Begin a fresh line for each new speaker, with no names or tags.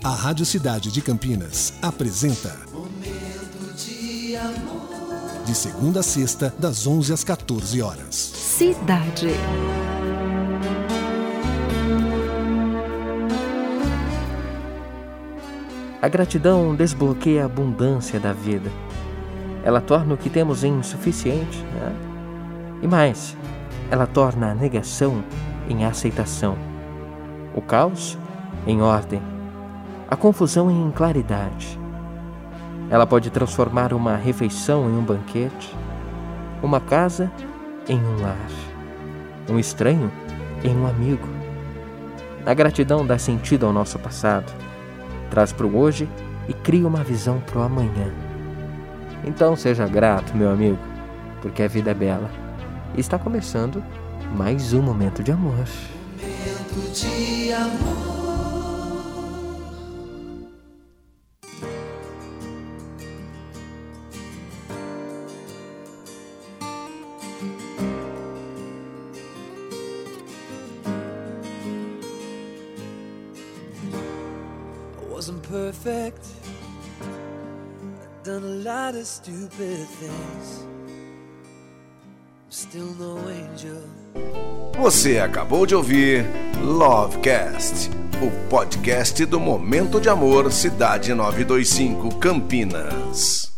A Rádio Cidade de Campinas apresenta
Momento de amor.
De segunda a sexta, das 11 às 14 horas.
Cidade.
A gratidão desbloqueia a abundância da vida. Ela torna o que temos insuficiente, né? E mais, ela torna a negação em aceitação, o caos em ordem, a confusão em claridade. Ela pode transformar uma refeição em um banquete, uma casa em um lar, um estranho em um amigo. A gratidão dá sentido ao nosso passado, traz para o hoje e cria uma visão para o amanhã. Então seja grato, meu amigo, porque a vida é bela. E está começando mais um momento de amor.
Momento de amor. Wasn't perfect. I've done a lot of stupid things. Still no angel.
Você acabou de ouvir Lovecast, o podcast do Momento de Amor Cidade 925 Campinas.